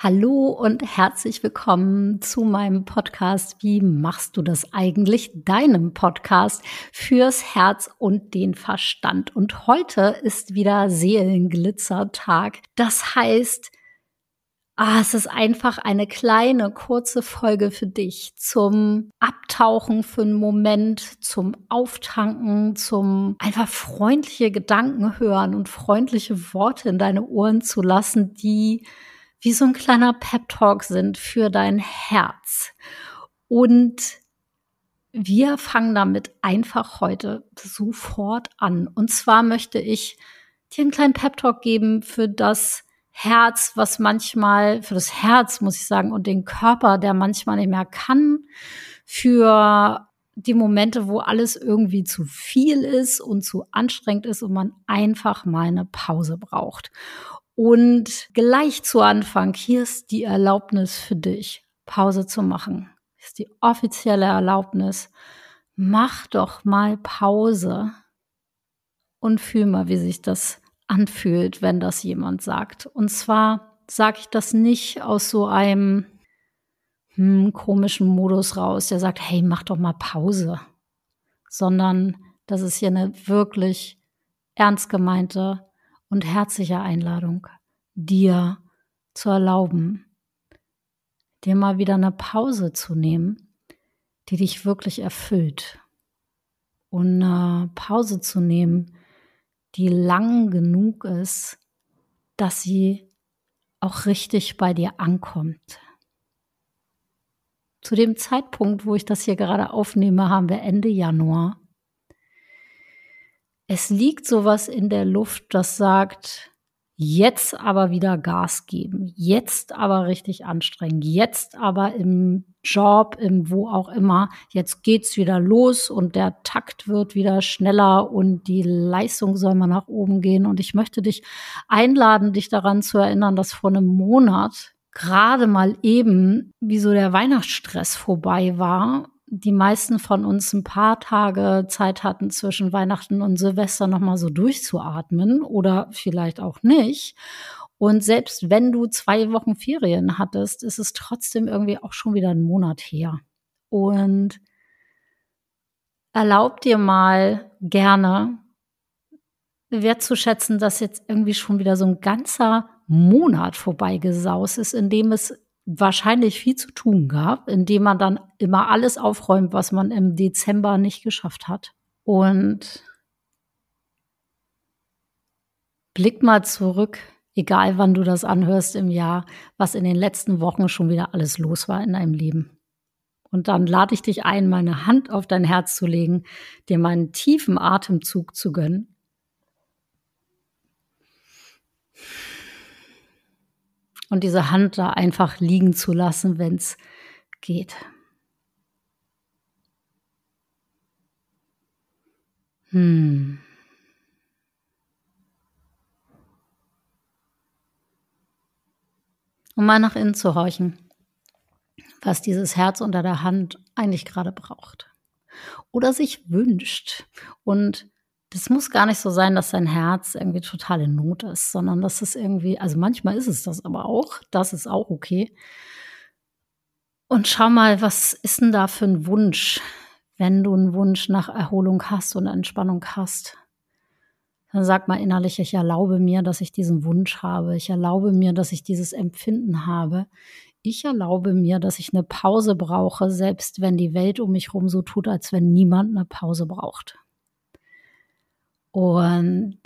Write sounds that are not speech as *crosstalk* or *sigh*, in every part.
Hallo und herzlich willkommen zu meinem Podcast. Wie machst du das eigentlich? Deinem Podcast fürs Herz und den Verstand. Und heute ist wieder Seelenglitzertag. Das heißt, ah, es ist einfach eine kleine, kurze Folge für dich zum Abtauchen für einen Moment, zum Auftanken, zum einfach freundliche Gedanken hören und freundliche Worte in deine Ohren zu lassen, die wie so ein kleiner Pep-Talk sind für dein Herz. Und wir fangen damit einfach heute sofort an. Und zwar möchte ich dir einen kleinen Pep-Talk geben für das Herz, was manchmal, für das Herz, muss ich sagen, und den Körper, der manchmal nicht mehr kann, für die Momente, wo alles irgendwie zu viel ist und zu anstrengend ist und man einfach mal eine Pause braucht. Und gleich zu Anfang, hier ist die Erlaubnis für dich, Pause zu machen. Hier ist die offizielle Erlaubnis. Mach doch mal Pause und fühl mal, wie sich das anfühlt, wenn das jemand sagt. Und zwar sage ich das nicht aus so einem hm, komischen Modus raus, der sagt, hey, mach doch mal Pause, sondern das ist hier eine wirklich ernst gemeinte und herzliche Einladung, dir zu erlauben, dir mal wieder eine Pause zu nehmen, die dich wirklich erfüllt. Und eine Pause zu nehmen, die lang genug ist, dass sie auch richtig bei dir ankommt. Zu dem Zeitpunkt, wo ich das hier gerade aufnehme, haben wir Ende Januar es liegt sowas in der Luft, das sagt, jetzt aber wieder Gas geben, jetzt aber richtig anstrengen, jetzt aber im Job, im wo auch immer, jetzt geht's wieder los und der Takt wird wieder schneller und die Leistung soll mal nach oben gehen. Und ich möchte dich einladen, dich daran zu erinnern, dass vor einem Monat gerade mal eben, wie so der Weihnachtsstress vorbei war die meisten von uns ein paar Tage Zeit hatten zwischen Weihnachten und Silvester nochmal so durchzuatmen oder vielleicht auch nicht. Und selbst wenn du zwei Wochen Ferien hattest, ist es trotzdem irgendwie auch schon wieder ein Monat her. Und erlaub dir mal gerne wertzuschätzen, dass jetzt irgendwie schon wieder so ein ganzer Monat vorbeigesaust ist, in dem es wahrscheinlich viel zu tun gab, indem man dann immer alles aufräumt, was man im Dezember nicht geschafft hat. Und blick mal zurück, egal wann du das anhörst im Jahr, was in den letzten Wochen schon wieder alles los war in deinem Leben. Und dann lade ich dich ein, meine Hand auf dein Herz zu legen, dir meinen tiefen Atemzug zu gönnen und diese Hand da einfach liegen zu lassen, wenn es geht. Hm. Um mal nach innen zu horchen, was dieses Herz unter der Hand eigentlich gerade braucht oder sich wünscht. Und das muss gar nicht so sein, dass dein Herz irgendwie total in Not ist, sondern dass es irgendwie, also manchmal ist es das aber auch, das ist auch okay. Und schau mal, was ist denn da für ein Wunsch, wenn du einen Wunsch nach Erholung hast und Entspannung hast? Dann sag mal innerlich, ich erlaube mir, dass ich diesen Wunsch habe. Ich erlaube mir, dass ich dieses Empfinden habe. Ich erlaube mir, dass ich eine Pause brauche, selbst wenn die Welt um mich herum so tut, als wenn niemand eine Pause braucht. Und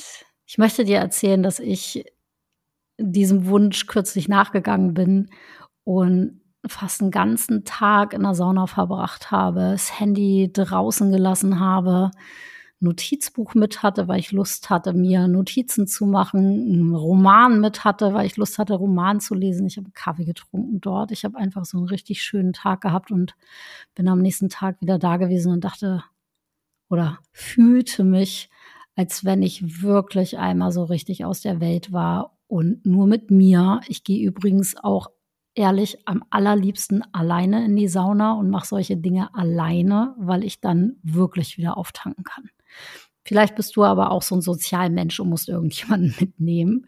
ich möchte dir erzählen, dass ich diesem Wunsch kürzlich nachgegangen bin und fast einen ganzen Tag in der Sauna verbracht habe, das Handy draußen gelassen habe, Notizbuch mit hatte, weil ich Lust hatte, mir Notizen zu machen, einen Roman mit hatte, weil ich Lust hatte, Roman zu lesen. Ich habe Kaffee getrunken dort. Ich habe einfach so einen richtig schönen Tag gehabt und bin am nächsten Tag wieder da gewesen und dachte oder fühlte mich als wenn ich wirklich einmal so richtig aus der Welt war und nur mit mir. Ich gehe übrigens auch ehrlich am allerliebsten alleine in die Sauna und mache solche Dinge alleine, weil ich dann wirklich wieder auftanken kann. Vielleicht bist du aber auch so ein Sozialmensch und musst irgendjemanden *laughs* mitnehmen.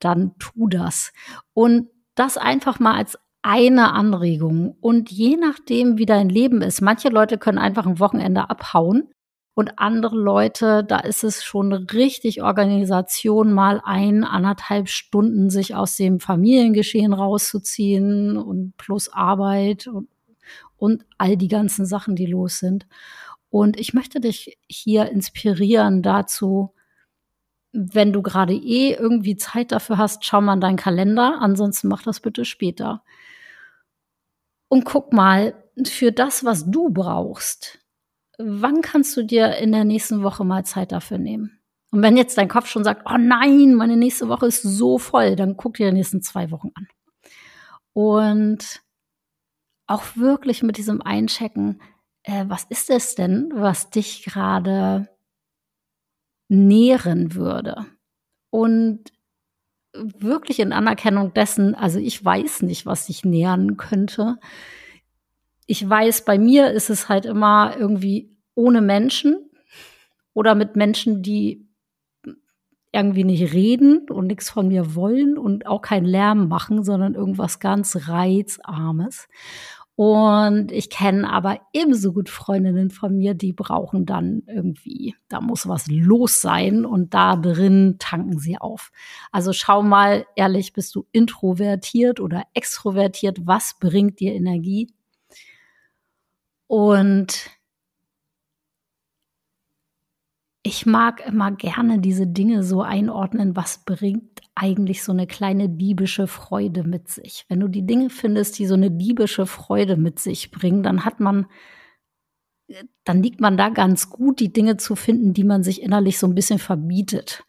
Dann tu das. Und das einfach mal als eine Anregung. Und je nachdem, wie dein Leben ist, manche Leute können einfach ein Wochenende abhauen und andere Leute, da ist es schon richtig Organisation, mal ein, anderthalb Stunden sich aus dem Familiengeschehen rauszuziehen und plus Arbeit und, und all die ganzen Sachen, die los sind. Und ich möchte dich hier inspirieren dazu, wenn du gerade eh irgendwie Zeit dafür hast, schau mal in deinen Kalender. Ansonsten mach das bitte später. Und guck mal, für das, was du brauchst, wann kannst du dir in der nächsten Woche mal Zeit dafür nehmen? Und wenn jetzt dein Kopf schon sagt, oh nein, meine nächste Woche ist so voll, dann guck dir die nächsten zwei Wochen an. Und auch wirklich mit diesem Einchecken, äh, was ist es denn, was dich gerade nähren würde? Und wirklich in Anerkennung dessen, also ich weiß nicht, was dich nähren könnte ich weiß, bei mir ist es halt immer irgendwie ohne Menschen oder mit Menschen, die irgendwie nicht reden und nichts von mir wollen und auch keinen Lärm machen, sondern irgendwas ganz Reizarmes. Und ich kenne aber ebenso gut Freundinnen von mir, die brauchen dann irgendwie, da muss was los sein und da drin tanken sie auf. Also schau mal ehrlich, bist du introvertiert oder extrovertiert? Was bringt dir Energie? Und ich mag immer gerne diese Dinge so einordnen, was bringt eigentlich so eine kleine diebische Freude mit sich. Wenn du die Dinge findest, die so eine diebische Freude mit sich bringen, dann hat man, dann liegt man da ganz gut, die Dinge zu finden, die man sich innerlich so ein bisschen verbietet.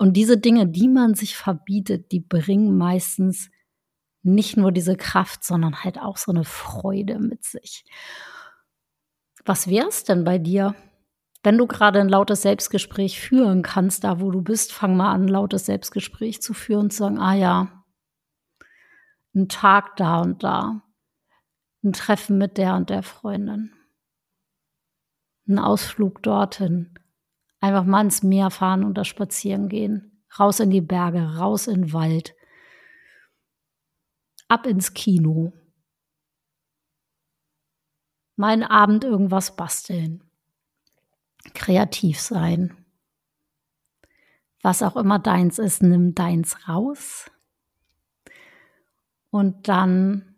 Und diese Dinge, die man sich verbietet, die bringen meistens nicht nur diese Kraft, sondern halt auch so eine Freude mit sich. Was wär's denn bei dir? Wenn du gerade ein lautes Selbstgespräch führen kannst, da wo du bist, fang mal an, ein lautes Selbstgespräch zu führen und zu sagen, ah ja, ein Tag da und da, ein Treffen mit der und der Freundin, ein Ausflug dorthin, einfach mal ins Meer fahren und da spazieren gehen, raus in die Berge, raus in den Wald, ab ins Kino, meinen Abend irgendwas basteln, kreativ sein. Was auch immer deins ist, nimm deins raus. Und dann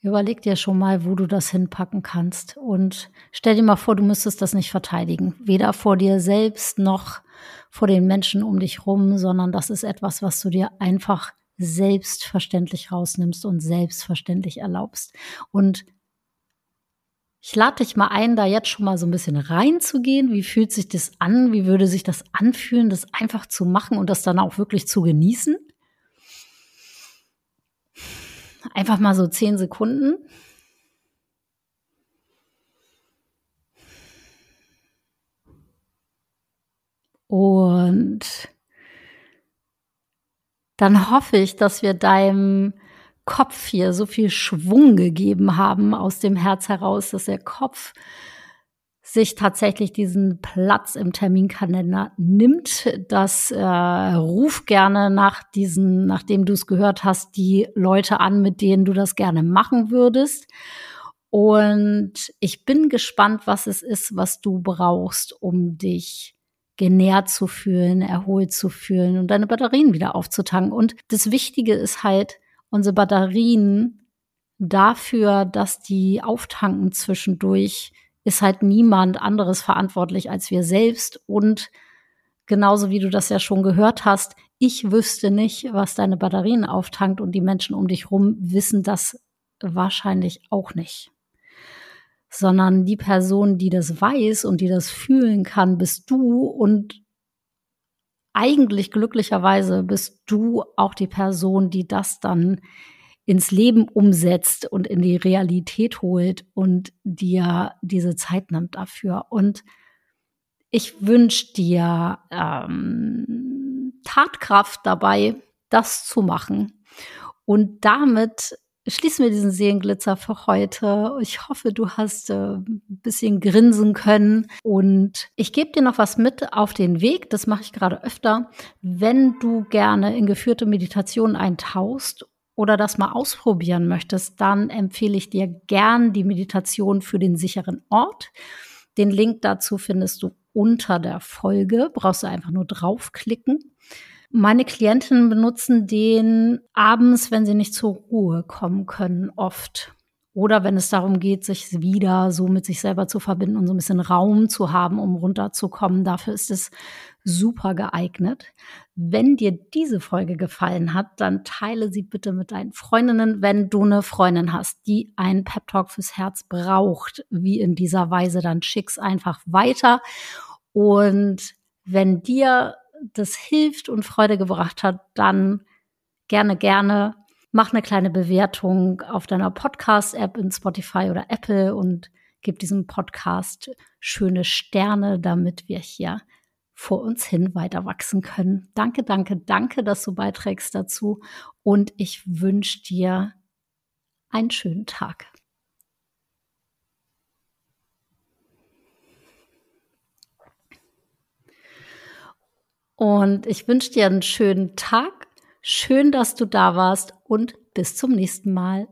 überleg dir schon mal, wo du das hinpacken kannst. Und stell dir mal vor, du müsstest das nicht verteidigen. Weder vor dir selbst noch vor den Menschen um dich rum, sondern das ist etwas, was du dir einfach selbstverständlich rausnimmst und selbstverständlich erlaubst. Und ich lade dich mal ein, da jetzt schon mal so ein bisschen reinzugehen. Wie fühlt sich das an? Wie würde sich das anfühlen, das einfach zu machen und das dann auch wirklich zu genießen? Einfach mal so zehn Sekunden. Und dann hoffe ich, dass wir deinem Kopf hier so viel Schwung gegeben haben aus dem Herz heraus, dass der Kopf sich tatsächlich diesen Platz im Terminkalender nimmt. Das äh, ruf gerne nach diesen, nachdem du es gehört hast, die Leute an, mit denen du das gerne machen würdest. Und ich bin gespannt, was es ist, was du brauchst, um dich genährt zu fühlen, erholt zu fühlen und deine Batterien wieder aufzutanken. Und das Wichtige ist halt, unsere Batterien dafür, dass die auftanken zwischendurch, ist halt niemand anderes verantwortlich als wir selbst. Und genauso wie du das ja schon gehört hast, ich wüsste nicht, was deine Batterien auftankt und die Menschen um dich rum wissen das wahrscheinlich auch nicht. Sondern die Person, die das weiß und die das fühlen kann, bist du und eigentlich glücklicherweise bist du auch die Person, die das dann ins Leben umsetzt und in die Realität holt und dir diese Zeit nimmt dafür. Und ich wünsche dir ähm, Tatkraft dabei, das zu machen. Und damit schließen wir diesen Seelenglitzer für heute. Ich hoffe, du hast äh, ein bisschen grinsen können. Und ich gebe dir noch was mit auf den Weg. Das mache ich gerade öfter. Wenn du gerne in geführte Meditation eintauchst oder das mal ausprobieren möchtest, dann empfehle ich dir gern die Meditation für den sicheren Ort. Den Link dazu findest du unter der Folge. Brauchst du einfach nur draufklicken. Meine Klientinnen benutzen den abends, wenn sie nicht zur Ruhe kommen können, oft. Oder wenn es darum geht, sich wieder so mit sich selber zu verbinden und so ein bisschen Raum zu haben, um runterzukommen. Dafür ist es super geeignet. Wenn dir diese Folge gefallen hat, dann teile sie bitte mit deinen Freundinnen, wenn du eine Freundin hast, die einen Pep Talk fürs Herz braucht, wie in dieser Weise, dann schick's einfach weiter. Und wenn dir das hilft und Freude gebracht hat, dann gerne, gerne mach eine kleine Bewertung auf deiner Podcast-App in Spotify oder Apple und gib diesem Podcast schöne Sterne, damit wir hier vor uns hin weiter wachsen können. Danke, danke, danke, dass du beiträgst dazu und ich wünsche dir einen schönen Tag. Und ich wünsche dir einen schönen Tag. Schön, dass du da warst und bis zum nächsten Mal.